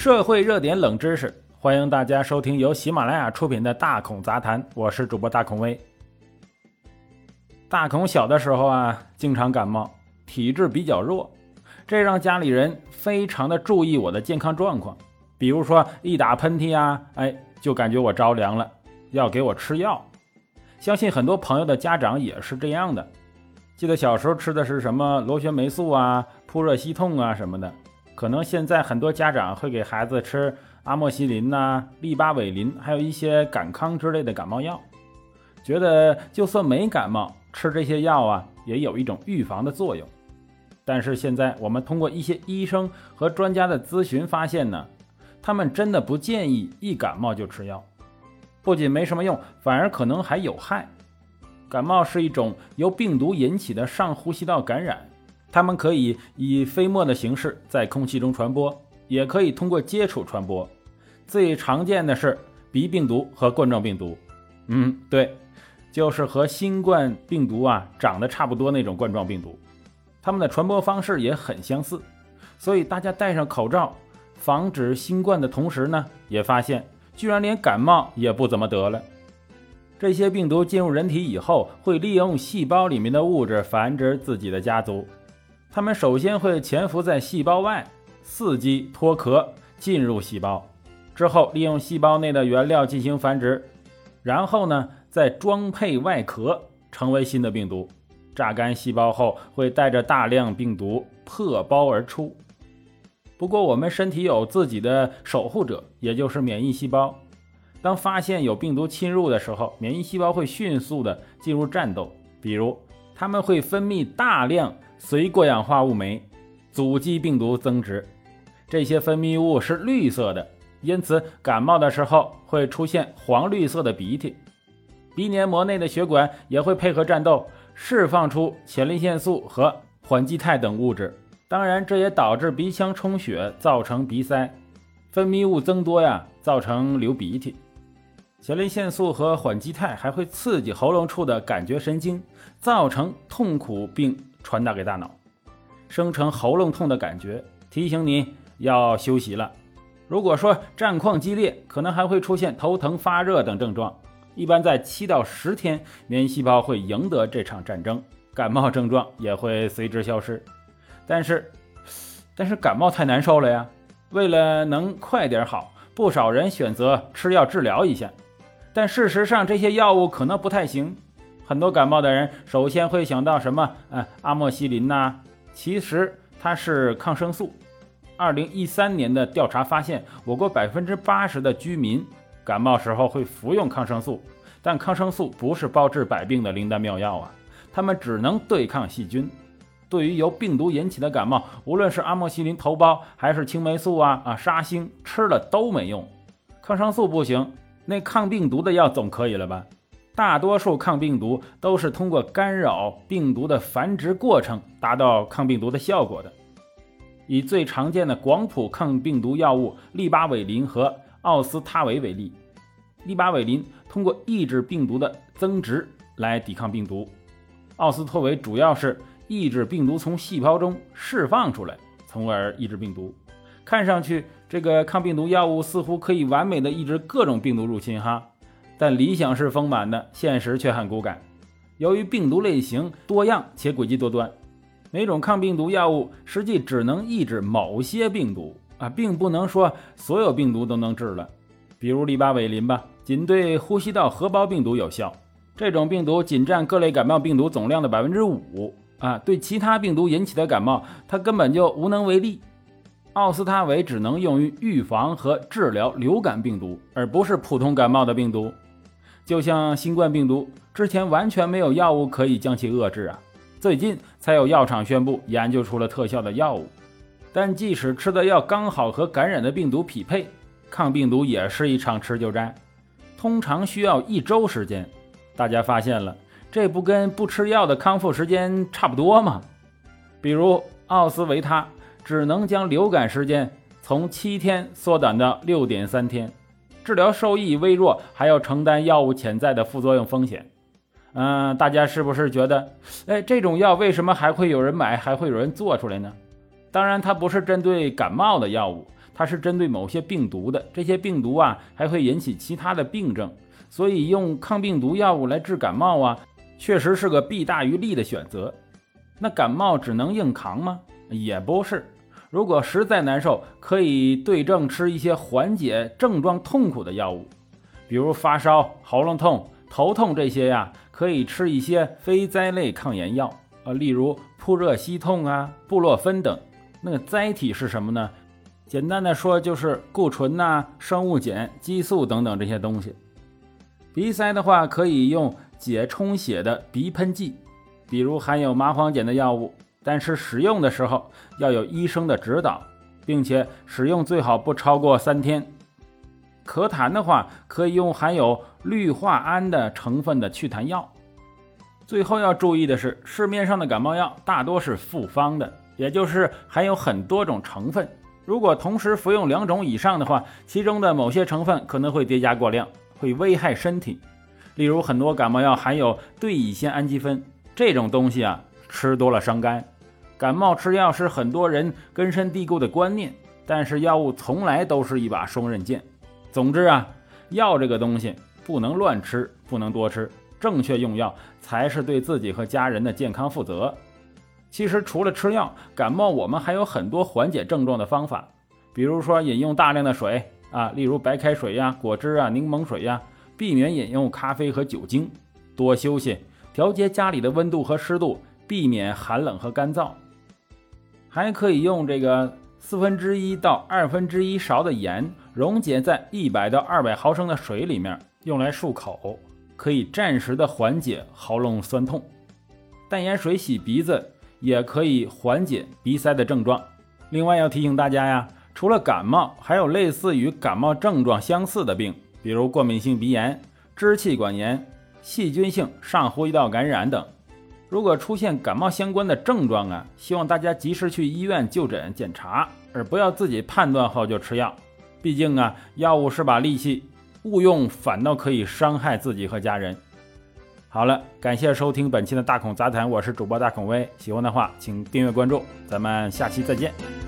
社会热点冷知识，欢迎大家收听由喜马拉雅出品的《大孔杂谈》，我是主播大孔威。大孔小的时候啊，经常感冒，体质比较弱，这让家里人非常的注意我的健康状况。比如说一打喷嚏啊，哎，就感觉我着凉了，要给我吃药。相信很多朋友的家长也是这样的。记得小时候吃的是什么螺旋霉素啊、扑热息痛啊什么的。可能现在很多家长会给孩子吃阿莫西林呐、利巴韦林，还有一些感康之类的感冒药，觉得就算没感冒，吃这些药啊也有一种预防的作用。但是现在我们通过一些医生和专家的咨询发现呢，他们真的不建议一感冒就吃药，不仅没什么用，反而可能还有害。感冒是一种由病毒引起的上呼吸道感染。它们可以以飞沫的形式在空气中传播，也可以通过接触传播。最常见的是鼻病毒和冠状病毒。嗯，对，就是和新冠病毒啊长得差不多那种冠状病毒。它们的传播方式也很相似，所以大家戴上口罩防止新冠的同时呢，也发现居然连感冒也不怎么得了。这些病毒进入人体以后，会利用细胞里面的物质繁殖自己的家族。它们首先会潜伏在细胞外，伺机脱壳进入细胞，之后利用细胞内的原料进行繁殖，然后呢再装配外壳，成为新的病毒。榨干细胞后，会带着大量病毒破包而出。不过，我们身体有自己的守护者，也就是免疫细胞。当发现有病毒侵入的时候，免疫细胞会迅速的进入战斗，比如它们会分泌大量。随过氧化物酶阻击病毒增殖，这些分泌物是绿色的，因此感冒的时候会出现黄绿色的鼻涕。鼻黏膜内的血管也会配合战斗，释放出前列腺素和缓激肽等物质。当然，这也导致鼻腔充血，造成鼻塞，分泌物增多呀，造成流鼻涕。前列腺素和缓激肽还会刺激喉咙处的感觉神经，造成痛苦并。传达给大脑，生成喉咙痛的感觉，提醒你要休息了。如果说战况激烈，可能还会出现头疼、发热等症状。一般在七到十天，免疫细胞会赢得这场战争，感冒症状也会随之消失。但是，但是感冒太难受了呀。为了能快点好，不少人选择吃药治疗一下。但事实上，这些药物可能不太行。很多感冒的人首先会想到什么？呃，阿莫西林呐，其实它是抗生素。二零一三年的调查发现，我国百分之八十的居民感冒时候会服用抗生素，但抗生素不是包治百病的灵丹妙药啊，它们只能对抗细菌。对于由病毒引起的感冒，无论是阿莫西林头孢还是青霉素啊啊沙星，吃了都没用。抗生素不行，那抗病毒的药总可以了吧？大多数抗病毒都是通过干扰病毒的繁殖过程达到抗病毒的效果的。以最常见的广谱抗病毒药物利巴韦林和奥司他韦为例，利巴韦林通过抑制病毒的增殖来抵抗病毒，奥司托韦主要是抑制病毒从细胞中释放出来，从而抑制病毒。看上去这个抗病毒药物似乎可以完美的抑制各种病毒入侵，哈。但理想是丰满的，现实却很骨感。由于病毒类型多样且诡计多端，每种抗病毒药物实际只能抑制某些病毒啊，并不能说所有病毒都能治了。比如利巴韦林吧，仅对呼吸道合胞病毒有效，这种病毒仅占各类感冒病毒总量的百分之五啊，对其他病毒引起的感冒，它根本就无能为力。奥司他韦只能用于预防和治疗流感病毒，而不是普通感冒的病毒。就像新冠病毒之前完全没有药物可以将其遏制啊，最近才有药厂宣布研究出了特效的药物。但即使吃的药刚好和感染的病毒匹配，抗病毒也是一场持久战，通常需要一周时间。大家发现了，这不跟不吃药的康复时间差不多吗？比如奥司维他只能将流感时间从七天缩短到六点三天。治疗收益微弱，还要承担药物潜在的副作用风险。嗯，大家是不是觉得，哎，这种药为什么还会有人买，还会有人做出来呢？当然，它不是针对感冒的药物，它是针对某些病毒的，这些病毒啊还会引起其他的病症，所以用抗病毒药物来治感冒啊，确实是个弊大于利的选择。那感冒只能硬扛吗？也不是。如果实在难受，可以对症吃一些缓解症状痛苦的药物，比如发烧、喉咙痛、头痛这些呀，可以吃一些非甾类抗炎药啊，例如扑热息痛啊、布洛芬等。那个甾体是什么呢？简单的说，就是固醇呐、生物碱、激素等等这些东西。鼻塞的话，可以用解充血的鼻喷剂。比如含有麻黄碱的药物，但是使用的时候要有医生的指导，并且使用最好不超过三天。咳痰的话，可以用含有氯化铵的成分的祛痰药。最后要注意的是，市面上的感冒药大多是复方的，也就是含有很多种成分。如果同时服用两种以上的话，其中的某些成分可能会叠加过量，会危害身体。例如，很多感冒药含有对乙酰氨基酚。这种东西啊，吃多了伤肝。感冒吃药是很多人根深蒂固的观念，但是药物从来都是一把双刃剑。总之啊，药这个东西不能乱吃，不能多吃，正确用药才是对自己和家人的健康负责。其实除了吃药，感冒我们还有很多缓解症状的方法，比如说饮用大量的水啊，例如白开水呀、果汁啊、柠檬水呀，避免饮用咖啡和酒精，多休息。调节家里的温度和湿度，避免寒冷和干燥。还可以用这个四分之一到二分之一勺的盐，溶解在一百到二百毫升的水里面，用来漱口，可以暂时的缓解喉咙酸痛。淡盐水洗鼻子也可以缓解鼻塞的症状。另外要提醒大家呀，除了感冒，还有类似于感冒症状相似的病，比如过敏性鼻炎、支气管炎。细菌性上呼吸道感染等，如果出现感冒相关的症状啊，希望大家及时去医院就诊检查，而不要自己判断后就吃药。毕竟啊，药物是把利器，误用反倒可以伤害自己和家人。好了，感谢收听本期的大孔杂谈，我是主播大孔威，喜欢的话请订阅关注，咱们下期再见。